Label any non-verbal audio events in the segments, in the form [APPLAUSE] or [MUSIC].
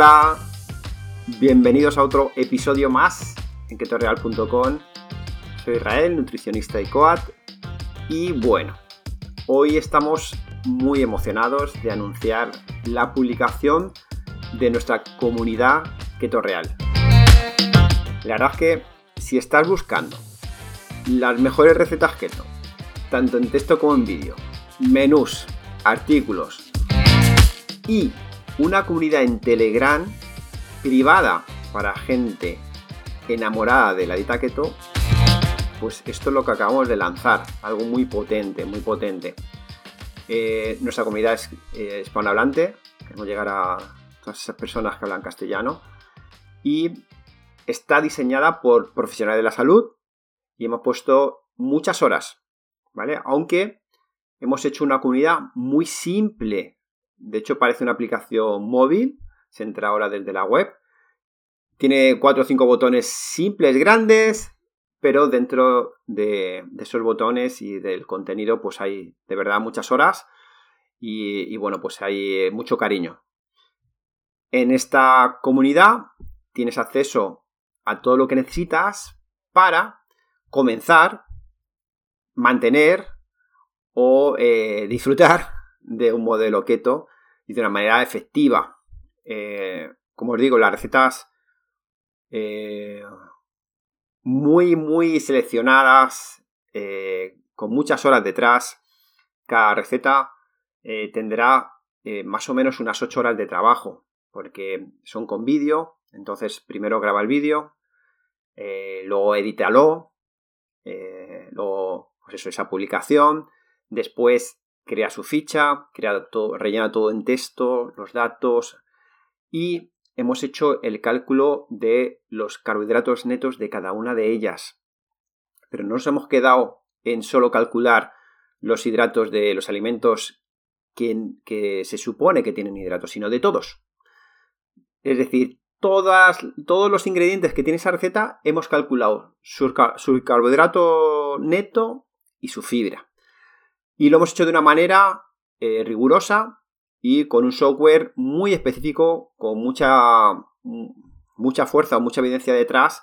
Hola, bienvenidos a otro episodio más en ketoreal.com. Soy Israel, nutricionista y coat. Y bueno, hoy estamos muy emocionados de anunciar la publicación de nuestra comunidad Keto Real. La verdad es que si estás buscando las mejores recetas keto, tanto en texto como en vídeo, menús, artículos y una comunidad en Telegram privada para gente enamorada de la dieta keto, pues esto es lo que acabamos de lanzar, algo muy potente, muy potente. Eh, nuestra comunidad es eh, hispanohablante, queremos llegar a todas esas personas que hablan castellano y está diseñada por profesionales de la salud y hemos puesto muchas horas, ¿vale? Aunque hemos hecho una comunidad muy simple, de hecho, parece una aplicación móvil. Se entra ahora desde la web. Tiene cuatro o cinco botones simples, grandes, pero dentro de, esos botones y del contenido, pues hay de verdad muchas horas y, bueno, pues hay mucho cariño. En esta comunidad tienes acceso a todo lo que necesitas para comenzar, mantener o eh, disfrutar de un modelo keto y de una manera efectiva. Eh, como os digo, las recetas eh, muy, muy seleccionadas, eh, con muchas horas detrás. Cada receta tendrá más o menos unas 8 horas de trabajo, porque son con vídeo. Entonces, primero graba el vídeo, luego edítalo, luego, pues esa publicación. Después crea su ficha, crea todo, rellena todo en texto, los datos y hemos hecho el cálculo de los carbohidratos netos de cada una de ellas. Pero no nos hemos quedado en solo calcular los hidratos de los alimentos que, se supone que tienen hidratos, sino de todos. Es decir, todos los ingredientes que tiene esa receta hemos calculado su carbohidrato neto y su fibra. Y lo hemos hecho de una manera eh, rigurosa y con un software muy específico, con mucha, mucha fuerza o mucha evidencia detrás,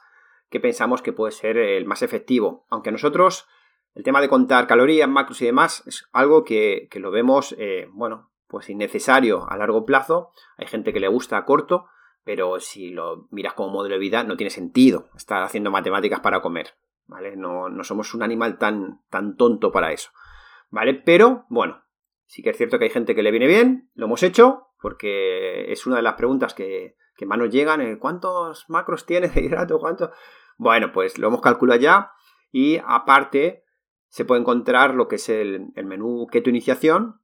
que pensamos que puede ser el más efectivo. Aunque nosotros, el tema de contar calorías, macros y demás, es algo que, lo vemos, eh, bueno, pues innecesario a largo plazo. Hay gente que le gusta a corto, pero si lo miras como modelo de vida, no tiene sentido estar haciendo matemáticas para comer. ¿Vale? No, no somos un animal tan, tan tonto para eso. ¿Vale? Pero, bueno, sí que es cierto que hay gente que le viene bien, lo hemos hecho, porque es una de las preguntas que, más nos llegan, eh, ¿cuántos macros tiene de hidrato? ¿Cuánto? Bueno, pues lo hemos calculado ya y aparte se puede encontrar lo que es el, menú Keto Iniciación,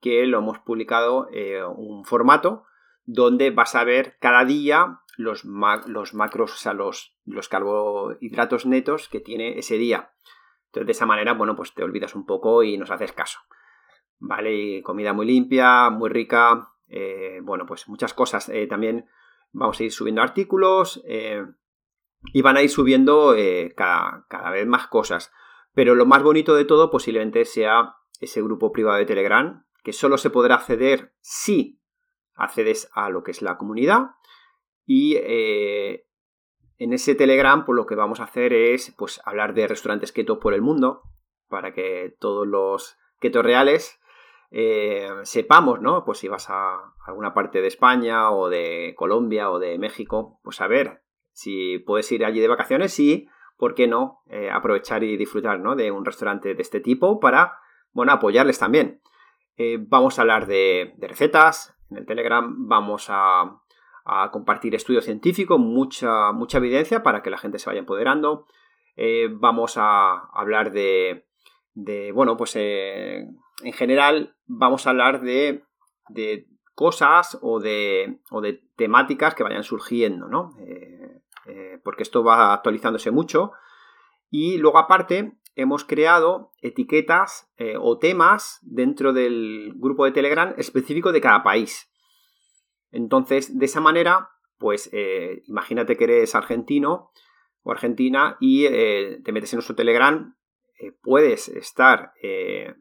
que lo hemos publicado en eh, un formato donde vas a ver cada día los, los macros, o sea, los, los carbohidratos netos que tiene ese día. Entonces, de esa manera, bueno, pues te olvidas un poco y nos haces caso. ¿Vale? Y comida muy limpia, muy rica. Eh, bueno, pues muchas cosas. Eh, también vamos a ir subiendo artículos eh, y van a ir subiendo cada, cada, vez más cosas. Pero lo más bonito de todo posiblemente sea ese grupo privado de Telegram, que solo se podrá acceder si accedes a lo que es la comunidad. Y en ese Telegram, pues lo que vamos a hacer es pues, hablar de restaurantes keto por el mundo, para que todos los keto reales eh, sepamos, ¿no? Pues si vas a alguna parte de España o de Colombia o de México, pues a ver si puedes ir allí de vacaciones y, ¿por qué no? Eh, aprovechar y disfrutar, ¿no? De un restaurante de este tipo para, bueno, apoyarles también. Eh, vamos a hablar de recetas. En el Telegram vamos a a compartir estudios científicos, mucha, mucha evidencia para que la gente se vaya empoderando. Eh, vamos a hablar de, bueno, pues eh, en general vamos a hablar de, de cosas o de, o de, temáticas que vayan surgiendo, ¿no? Eh, porque esto va actualizándose mucho. Y luego aparte hemos creado etiquetas o temas dentro del grupo de Telegram específico de cada país. Entonces, de esa manera, pues eh, imagínate que eres argentino o argentina y eh, te metes en nuestro Telegram, eh, puedes estar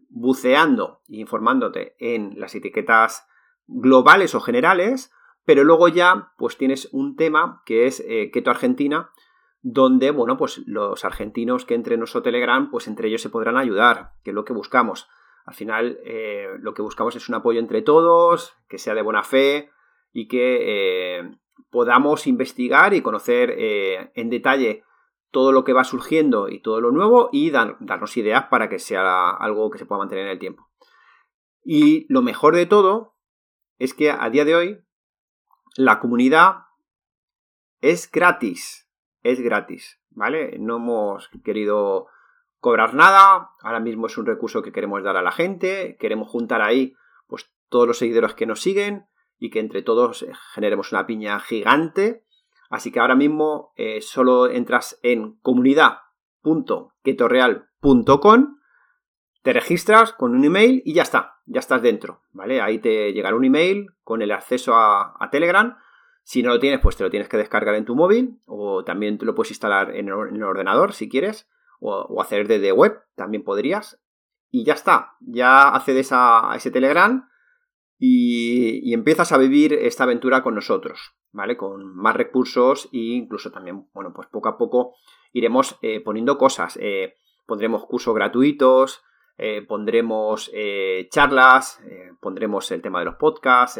buceando e informándote en las etiquetas globales o generales Pero luego ya, pues tienes un tema que es Keto Argentina, donde, bueno, pues los argentinos que entren en nuestro Telegram, pues entre ellos se podrán ayudar, que es lo que buscamos. Al final, lo que buscamos es un apoyo entre todos, que sea de buena fe y que eh, podamos investigar y conocer en detalle todo lo que va surgiendo y todo lo nuevo y darnos ideas para que sea algo que se pueda mantener en el tiempo. Y lo mejor de todo es que a día de hoy la comunidad es gratis. Es gratis, ¿vale? No hemos querido cobrar nada. Ahora mismo es un recurso que queremos dar a la gente. Queremos juntar ahí pues todos los seguidores que nos siguen y que entre todos eh, generemos una piña gigante. Así que ahora mismo eh, solo entras en comunidad.ketorreal.com, te registras con un email y ya está ya estás dentro, ¿vale? Ahí te llegará un email con el acceso a, Telegram. Si no lo tienes, pues te lo tienes que descargar en tu móvil o también te lo puedes instalar en el, ordenador si quieres o, hacer desde web, también podrías. Y ya está, ya accedes a, ese Telegram y, empiezas a vivir esta aventura con nosotros, ¿vale? Con más recursos e incluso también, bueno, pues poco a poco iremos eh, poniendo cosas. Eh, pondremos cursos gratuitos, eh, pondremos charlas, pondremos el tema de los podcasts,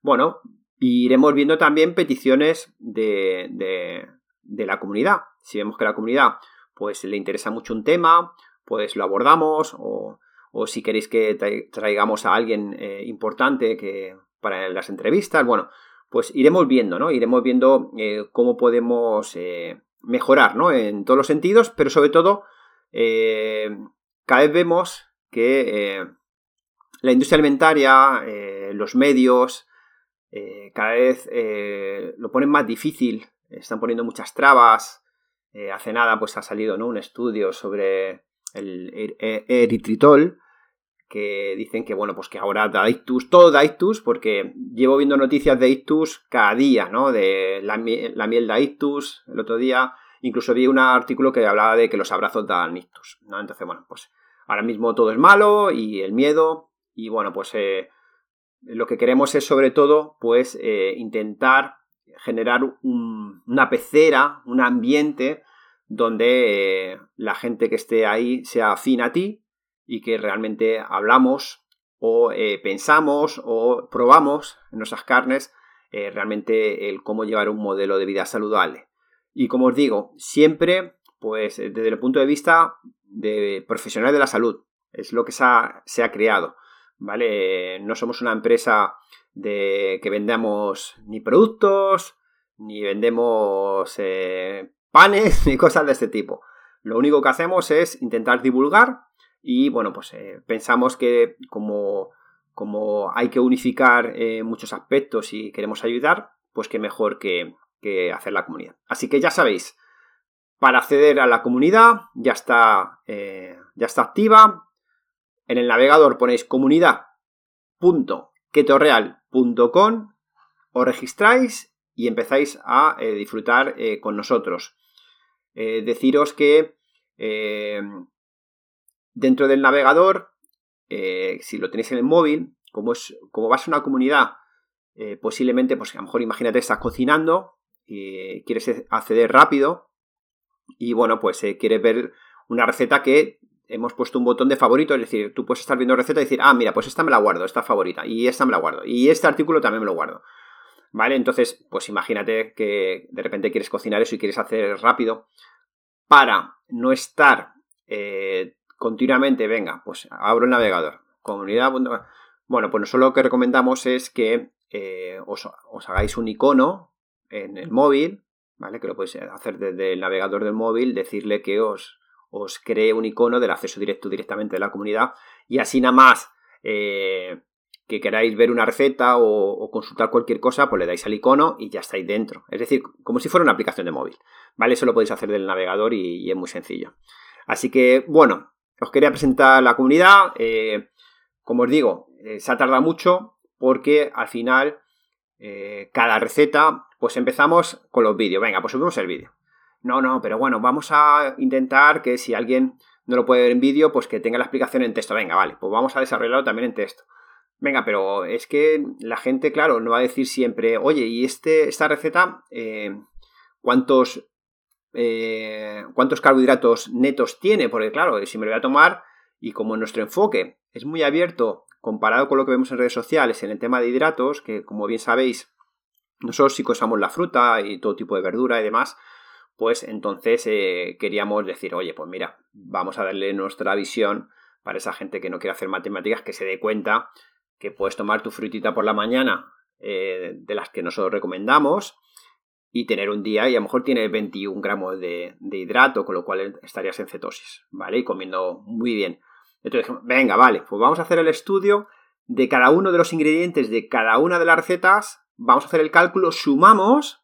bueno, iremos viendo también peticiones de, de, la comunidad. Si vemos que la comunidad pues le interesa mucho un tema, pues lo abordamos o, o si queréis que traigamos a alguien importante que para las entrevistas, bueno, pues iremos viendo, ¿no? Iremos viendo cómo podemos mejorar, ¿no? En todos los sentidos, pero sobre todo cada vez vemos que eh, la industria alimentaria, eh, los medios, eh, cada vez lo ponen más difícil, están poniendo muchas trabas. hace nada pues ha salido ¿no? un estudio sobre el er-, eritritol, que dicen que bueno, pues que ahora da ictus, todo da ictus, porque llevo viendo noticias de ictus cada día, ¿no? De la, miel da ictus, el otro día incluso vi un artículo que hablaba de que los abrazos dan ictus, ¿no? Entonces, bueno, pues ahora mismo todo es malo y el miedo y bueno, pues eh, lo que queremos es sobre todo pues eh, intentar generar una pecera, un ambiente donde eh, la gente que esté ahí sea afín a ti y que realmente hablamos o pensamos o probamos en nuestras carnes realmente el cómo llevar un modelo de vida saludable. Y como os digo, siempre pues desde el punto de vista de profesionales de la salud. Es lo que se ha, se ha creado. ¿Vale? No somos una empresa de que vendamos ni productos, ni vendemos eh, panes, [LAUGHS] ni cosas de este tipo. Lo único que hacemos es intentar divulgar y bueno, pues eh, pensamos que como, como, hay que unificar eh, muchos aspectos y queremos ayudar, pues qué mejor que, que hacer la comunidad. Así que ya sabéis, para acceder a la comunidad ya está, eh, ya está activa. En el navegador ponéis comunidad.ketorreal.com, os registráis y empezáis a disfrutar con nosotros. Deciros que dentro del navegador, si lo tenéis en el móvil, como, es, como va a una comunidad, posiblemente, pues a lo mejor imagínate, estás cocinando y quieres acceder rápido, y bueno, pues eh, quiere ver una receta que hemos puesto un botón de favorito, es decir, tú puedes estar viendo receta y decir, ah, mira, pues esta me la guardo, esta favorita, y esta me la guardo, y este artículo también me lo guardo. ¿Vale? Entonces, pues imagínate que de repente quieres cocinar eso y quieres hacer rápido. Para no estar eh, continuamente, venga, pues abro el navegador, comunidad. Bueno, pues nosotros lo que recomendamos es que eh, os, hagáis un icono en el móvil ¿vale? Que lo podéis hacer desde el navegador del móvil, decirle que os, os cree un icono del acceso directo directamente de la comunidad y así nada más eh, que queráis ver una receta o, consultar cualquier cosa, pues le dais al icono y ya estáis dentro. Es decir, como si fuera una aplicación de móvil, ¿vale? Eso lo podéis hacer del navegador y, es muy sencillo. Así que, bueno, os quería presentar la comunidad. Eh, como os digo, eh, se ha tardado mucho porque al final cada receta pues empezamos con los vídeos. Venga, pues subimos el vídeo. No, no, pero bueno, vamos a intentar que si alguien no lo puede ver en vídeo, pues que tenga la explicación en texto. Venga, vale, pues vamos a desarrollarlo también en texto. Venga, pero es que la gente, claro, no va a decir siempre, oye, ¿y este, esta receta eh, cuántos, eh, cuántos carbohidratos netos tiene? Porque claro, si me lo voy a tomar y como nuestro enfoque es muy abierto comparado con lo que vemos en redes sociales en el tema de hidratos, que como bien sabéis, nosotros sí usamos la fruta y todo tipo de verdura y demás, pues entonces eh, queríamos decir, oye, pues mira, vamos a darle nuestra visión para esa gente que no quiere hacer matemáticas, que se dé cuenta que puedes tomar tu frutita por la mañana eh, de las que nosotros recomendamos y tener un día y a lo mejor tiene 21 gramos de, hidrato, con lo cual estarías en cetosis, ¿vale? Y comiendo muy bien. Entonces, venga, vale, pues vamos a hacer el estudio de cada uno de los ingredientes de cada una de las recetas, vamos a hacer el cálculo, sumamos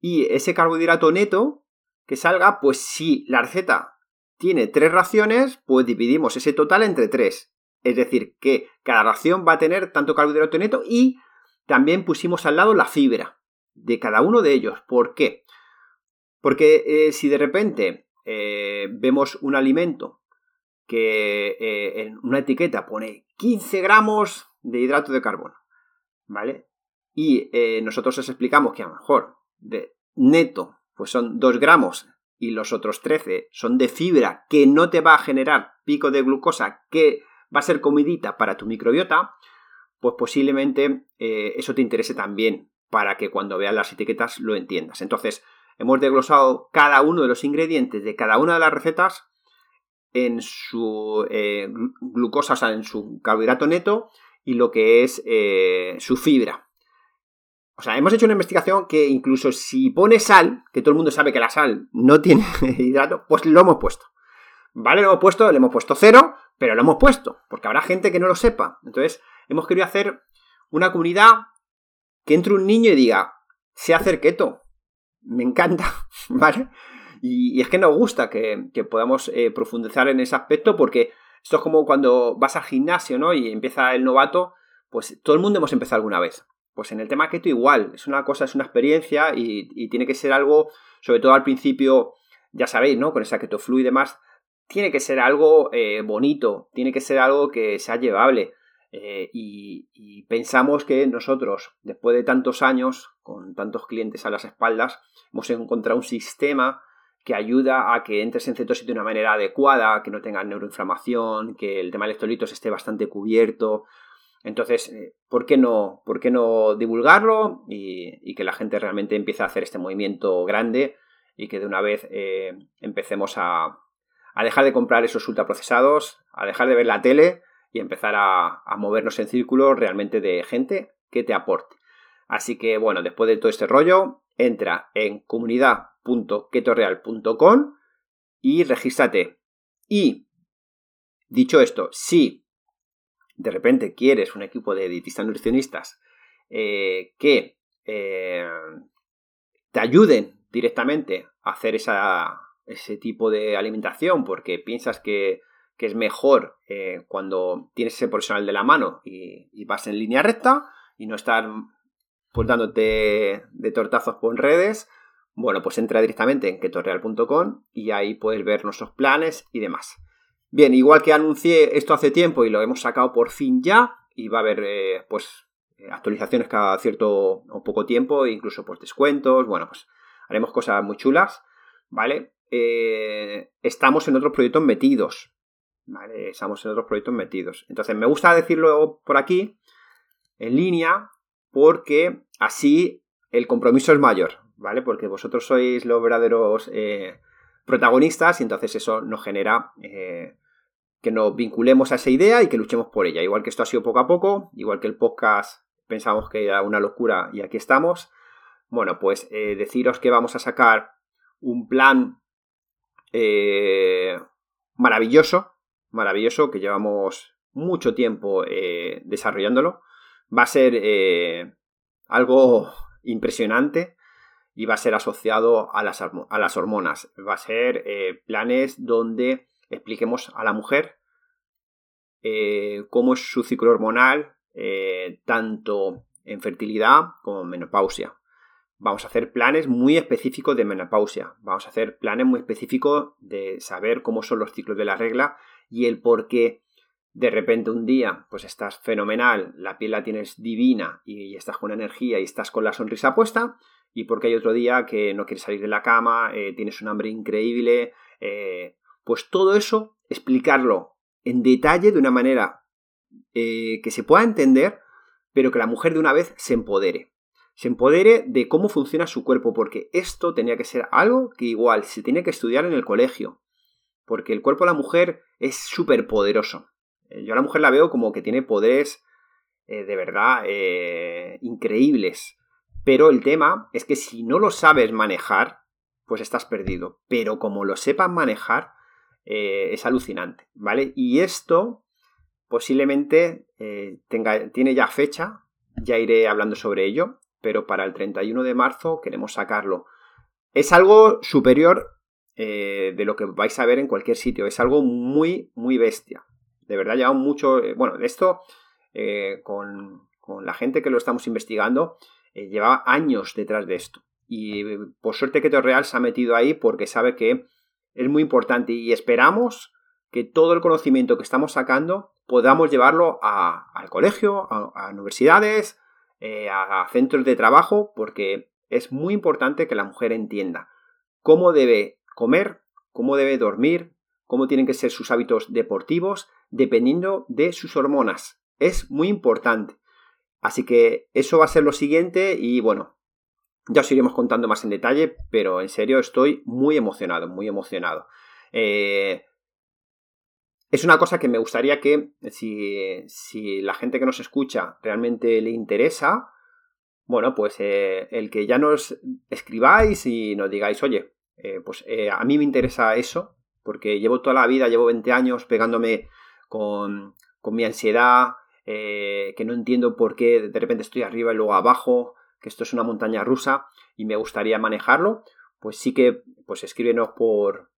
y ese carbohidrato neto que salga, pues si la receta tiene tres raciones, pues dividimos ese total entre tres. Es decir, que cada ración va a tener tanto carbohidrato neto y también pusimos al lado la fibra de cada uno de ellos. ¿Por qué? Porque eh, si de repente eh, vemos un alimento que eh, en una etiqueta pone 15 gramos de hidrato de carbono, ¿vale? Y nosotros les explicamos que a lo mejor de neto pues son 2 gramos y los otros 13 son de fibra que no te va a generar pico de glucosa que va a ser comidita para tu microbiota, pues posiblemente eh, eso te interese también para que cuando veas las etiquetas lo entiendas. Entonces, hemos desglosado cada uno de los ingredientes de cada una de las recetas en su eh, glucosa, o sea, en su carbohidrato neto y lo que es eh, su fibra. O sea, hemos hecho una investigación que incluso si pone sal, que todo el mundo sabe que la sal no tiene [LAUGHS] hidrato, pues lo hemos puesto. ¿Vale? Lo hemos puesto, le hemos puesto cero, pero lo hemos puesto, porque habrá gente que no lo sepa. Entonces, hemos querido hacer una comunidad que entre un niño y diga, sé hacer keto. Me encanta, [LAUGHS] ¿vale? Y, es que nos gusta que, podamos eh, profundizar en ese aspecto porque esto es como cuando vas al gimnasio, ¿no? Y empieza el novato, pues todo el mundo hemos empezado alguna vez. Pues en el tema keto igual, es una cosa, es una experiencia y, y tiene que ser algo, sobre todo al principio, ya sabéis, ¿no? Con esa keto flu y demás, tiene que ser algo eh, bonito, tiene que ser algo que sea llevable. Eh, y, pensamos que nosotros, después de tantos años, con tantos clientes a las espaldas, hemos encontrado un sistema que ayuda a que entres en cetosis de una manera adecuada, que no tengas neuroinflamación, que el tema de electrolitos esté bastante cubierto. Entonces, eh, ¿por qué no, por qué no divulgarlo y, que la gente realmente empiece a hacer este movimiento grande y que de una vez empecemos a, a dejar de comprar esos ultraprocesados, a dejar de ver la tele y empezar a, movernos en círculo realmente de gente que te aporte. Así que bueno, después de todo este rollo, entra en comunidad.ketoreal.com y regístrate. Y, dicho esto, si de repente quieres un equipo de dietistas nutricionistas eh, que eh, te ayuden directamente a hacer esa, ese tipo de alimentación porque piensas que, es mejor eh, cuando tienes ese profesional de la mano y, vas en línea recta y no estar pues, dándote de tortazos por redes, bueno, pues entra directamente en ketorreal.com y ahí puedes ver nuestros planes y demás. Bien, igual que anuncié esto hace tiempo y lo hemos sacado por fin ya, y va a haber eh, pues actualizaciones cada cierto o poco tiempo, incluso pues descuentos, bueno, pues haremos cosas muy chulas, ¿vale? Eh, estamos en otros proyectos metidos. ¿vale? Estamos en otros proyectos metidos. Entonces, me gusta decirlo por aquí, en línea, porque así el compromiso es mayor, ¿vale? Porque vosotros sois los verdaderos eh, protagonistas y entonces eso nos genera eh, que nos vinculemos a esa idea y que luchemos por ella. Igual que esto ha sido poco a poco, igual que el podcast pensamos que era una locura y aquí estamos. Bueno, pues deciros que vamos a sacar un plan eh, maravilloso, maravilloso, que llevamos mucho tiempo eh, desarrollándolo. Va a ser eh, algo impresionante y va a ser asociado a las, a las hormonas. Va a ser planes donde expliquemos a la mujer cómo es su ciclo hormonal, tanto en fertilidad como en menopausia. Vamos a hacer planes muy específicos de menopausia. Vamos a hacer planes muy específicos de saber cómo son los ciclos de la regla y el por qué de repente un día pues estás fenomenal, la piel la tienes divina y, estás con energía y estás con la sonrisa puesta, y porque hay otro día que no quieres salir de la cama, eh, tienes un hambre increíble, eh, pues todo eso explicarlo en detalle de una manera eh, que se pueda entender, pero que la mujer de una vez se empodere. Se empodere de cómo funciona su cuerpo, porque esto tenía que ser algo que igual se tiene que estudiar en el colegio, porque el cuerpo de la mujer es súper poderoso. Eh, yo a la mujer la veo como que tiene poderes eh, de verdad eh, increíbles. Pero el tema es que si no lo sabes manejar, pues estás perdido. Pero como lo sepas manejar, es alucinante, ¿vale? Y esto posiblemente tenga, tiene ya fecha, ya iré hablando sobre ello, pero para el 31 de marzo queremos sacarlo. Es algo superior de lo que vais a ver en cualquier sitio, es algo muy, muy bestia, de verdad llevamos mucho, eh, bueno, esto eh, con, la gente que lo estamos investigando, eh, llevaba años detrás de esto. Y por suerte que Real se ha metido ahí porque sabe que es muy importante y esperamos que todo el conocimiento que estamos sacando podamos llevarlo al colegio, a, universidades, a, centros de trabajo, porque es muy importante que la mujer entienda cómo debe comer, cómo debe dormir, cómo tienen que ser sus hábitos deportivos, dependiendo de sus hormonas. Es muy importante. Así que eso va a ser lo siguiente y bueno, ya os iremos contando más en detalle, pero en serio estoy muy emocionado, muy emocionado. Eh, es una cosa que me gustaría que si, si, la gente que nos escucha realmente le interesa, bueno, pues eh, el que ya nos escribáis y nos digáis, oye, eh, pues a mí me interesa eso, porque llevo toda la vida, llevo 20 años pegándome con, mi ansiedad, eh, que no entiendo por qué de repente estoy arriba y luego abajo, que esto es una montaña rusa y me gustaría manejarlo, pues sí que pues escríbenos por,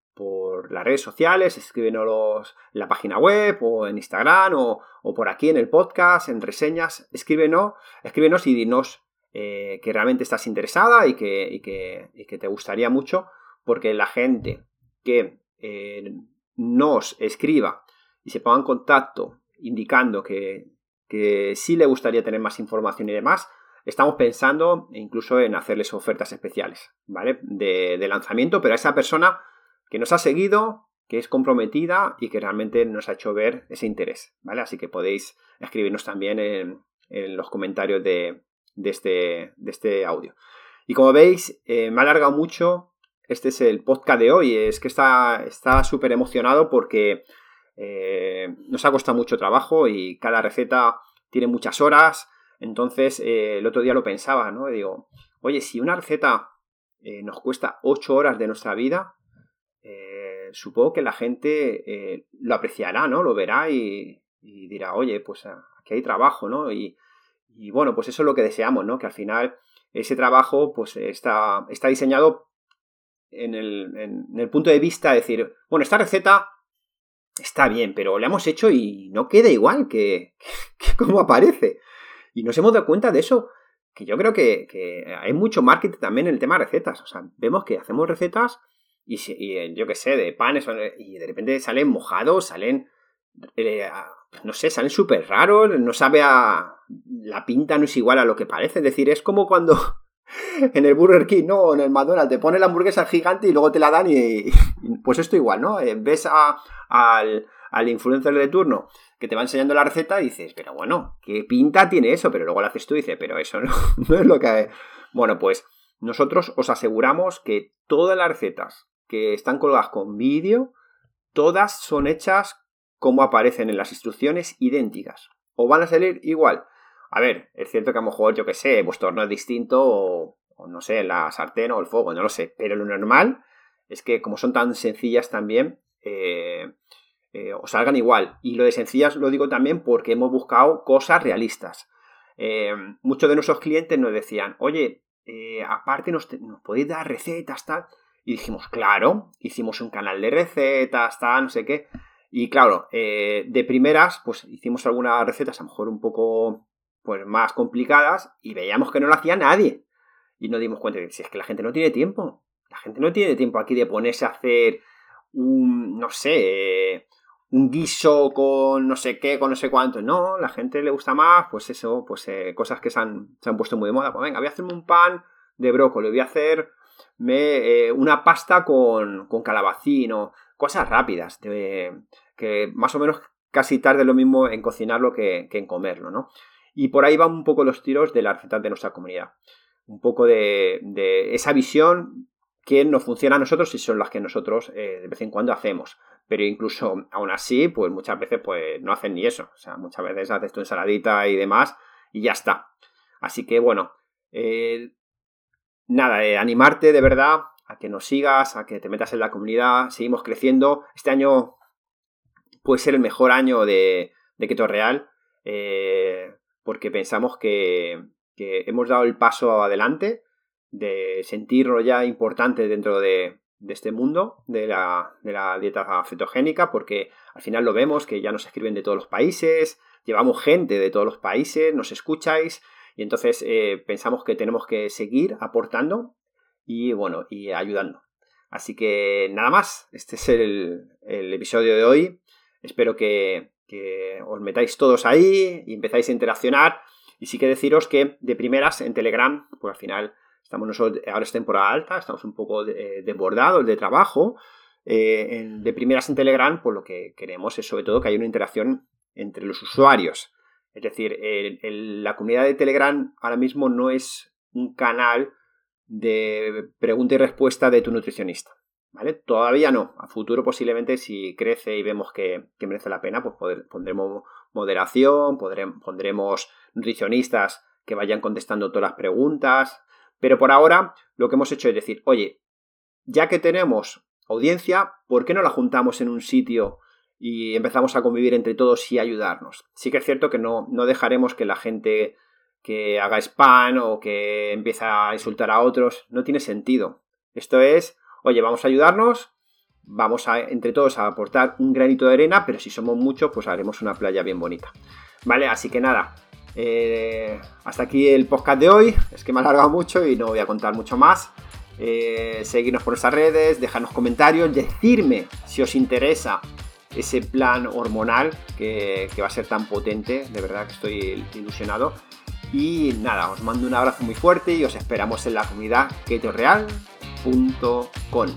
las redes sociales, escríbenos en la página web o en Instagram o, por aquí en el podcast, en reseñas, escríbenos, escríbenos y dinos eh, que realmente estás interesada y que, que, te gustaría mucho, porque la gente que eh, nos escriba y se ponga en contacto indicando que, que sí le gustaría tener más información y demás, estamos pensando incluso en hacerles ofertas especiales, ¿vale? De, lanzamiento, pero a esa persona que nos ha seguido, que es comprometida y que realmente nos ha hecho ver ese interés, ¿vale? Así que podéis escribirnos también en, los comentarios de, este, de, este, audio. Y como veis, eh, me ha alargado mucho. Este es el podcast de hoy. Es que está súper emocionado porque eh, nos ha costado mucho trabajo y cada receta tiene muchas horas. Entonces, eh, el otro día lo pensaba, ¿no? digo, oye, si una receta nos cuesta 8 horas de nuestra vida, supongo que la gente lo apreciará, ¿no? Lo verá y, dirá, oye, pues aquí hay trabajo, ¿no? Y, bueno, pues eso es lo que deseamos, ¿no? Que al final ese trabajo pues está, está diseñado en el, en el punto de vista de decir, bueno, esta receta está bien, pero lo hemos hecho y no queda igual [LAUGHS] que, como aparece. Y nos hemos dado cuenta de eso, que yo creo que, hay mucho marketing también en el tema de recetas. O sea, vemos que hacemos recetas y, yo qué sé, de panes, y de repente salen mojados, salen, eh, no sé, salen súper raros, no sabe a... La pinta no es igual a lo que parece. Es decir, es como cuando [LAUGHS] en el Burger King, no, en el McDonald's, te pone la hamburguesa gigante y luego te la dan y, pues esto igual, ¿no? Eh, ves a, al, al influencer de turno que te va enseñando la receta y dices, pero bueno, ¿qué pinta tiene eso? Pero luego lo haces tú y dices, pero eso no, [LAUGHS] no es lo que... Bueno, pues nosotros os aseguramos que todas las recetas que están colgadas con vídeo, todas son hechas como aparecen en las instrucciones idénticas. O van a salir igual. A ver, es cierto que a lo mejor, yo que sé, vuestro horno es distinto o, no sé, la sartén o el fuego, no lo sé. Pero lo normal es que como son tan sencillas también, eh, eh, os salgan igual. Y lo de sencillas lo digo también porque hemos buscado cosas realistas. Eh, muchos de nuestros clientes nos decían, oye, aparte nos, nos, podéis dar recetas, tal. Y dijimos, claro, hicimos un canal de recetas, tal, no sé qué. Y claro, de primeras, pues hicimos algunas recetas a lo mejor un poco pues más complicadas y veíamos que no lo hacía nadie. Y nos dimos cuenta de que si es que la gente no tiene tiempo. La gente no tiene tiempo aquí de ponerse a hacer un, no sé, un guiso con no sé qué, con no sé cuánto. No, la gente le gusta más, pues eso, pues eh, cosas que se han, se han, puesto muy de moda. Pues venga, voy a hacerme un pan de brócoli, voy a hacer eh, una pasta con, con calabacín cosas rápidas, que más o menos casi tarde lo mismo en cocinarlo que, en comerlo, ¿no? Y por ahí van un poco los tiros de la receta de nuestra comunidad. Un poco de, esa visión que nos funciona a nosotros y son las que nosotros eh, de vez en cuando hacemos. Pero incluso aún así, pues muchas veces pues no hacen ni eso. O sea, muchas veces haces tu ensaladita y demás y ya está. Así que bueno, eh, nada, eh, animarte de verdad a que nos sigas, a que te metas en la comunidad, seguimos creciendo. Este año puede ser el mejor año de, de Keto Real, eh, porque pensamos que, hemos dado el paso adelante de sentirlo ya importante dentro de, este mundo de la, de la, dieta cetogénica, porque al final lo vemos que ya nos escriben de todos los países, llevamos gente de todos los países, nos escucháis y entonces eh, pensamos que tenemos que seguir aportando y bueno, y ayudando. Así que nada más, este es el, episodio de hoy. Espero que, os metáis todos ahí y empezáis a interaccionar. Y sí que deciros que de primeras en Telegram, pues al final estamos nosotros, ahora es temporada alta, estamos un poco desbordados de, trabajo. Eh, de primeras en Telegram, pues lo que queremos es sobre todo que haya una interacción entre los usuarios. Es decir, la comunidad de Telegram ahora mismo no es un canal de pregunta y respuesta de tu nutricionista. ¿Vale? Todavía no. A futuro posiblemente si crece y vemos que, merece la pena, pues pondremos moderación, pondremos nutricionistas que vayan contestando todas las preguntas. Pero por ahora lo que hemos hecho es decir, oye, ya que tenemos audiencia, ¿por qué no la juntamos en un sitio y empezamos a convivir entre todos y ayudarnos. Sí que es cierto que no, no dejaremos que la gente que haga spam o que empieza a insultar a otros, no tiene sentido. Esto es, oye, vamos a ayudarnos, vamos a entre todos a aportar un granito de arena, pero si somos muchos, pues haremos una playa bien bonita. Vale, así que nada, eh, hasta aquí el podcast de hoy. Es que me ha alargado mucho y no voy a contar mucho más. Eh, seguirnos por nuestras redes, dejarnos comentarios, decirme si os interesa ese plan hormonal que, va a ser tan potente. De verdad que estoy ilusionado. Y nada, os mando un abrazo muy fuerte y os esperamos en la comunidad ketoreal.com.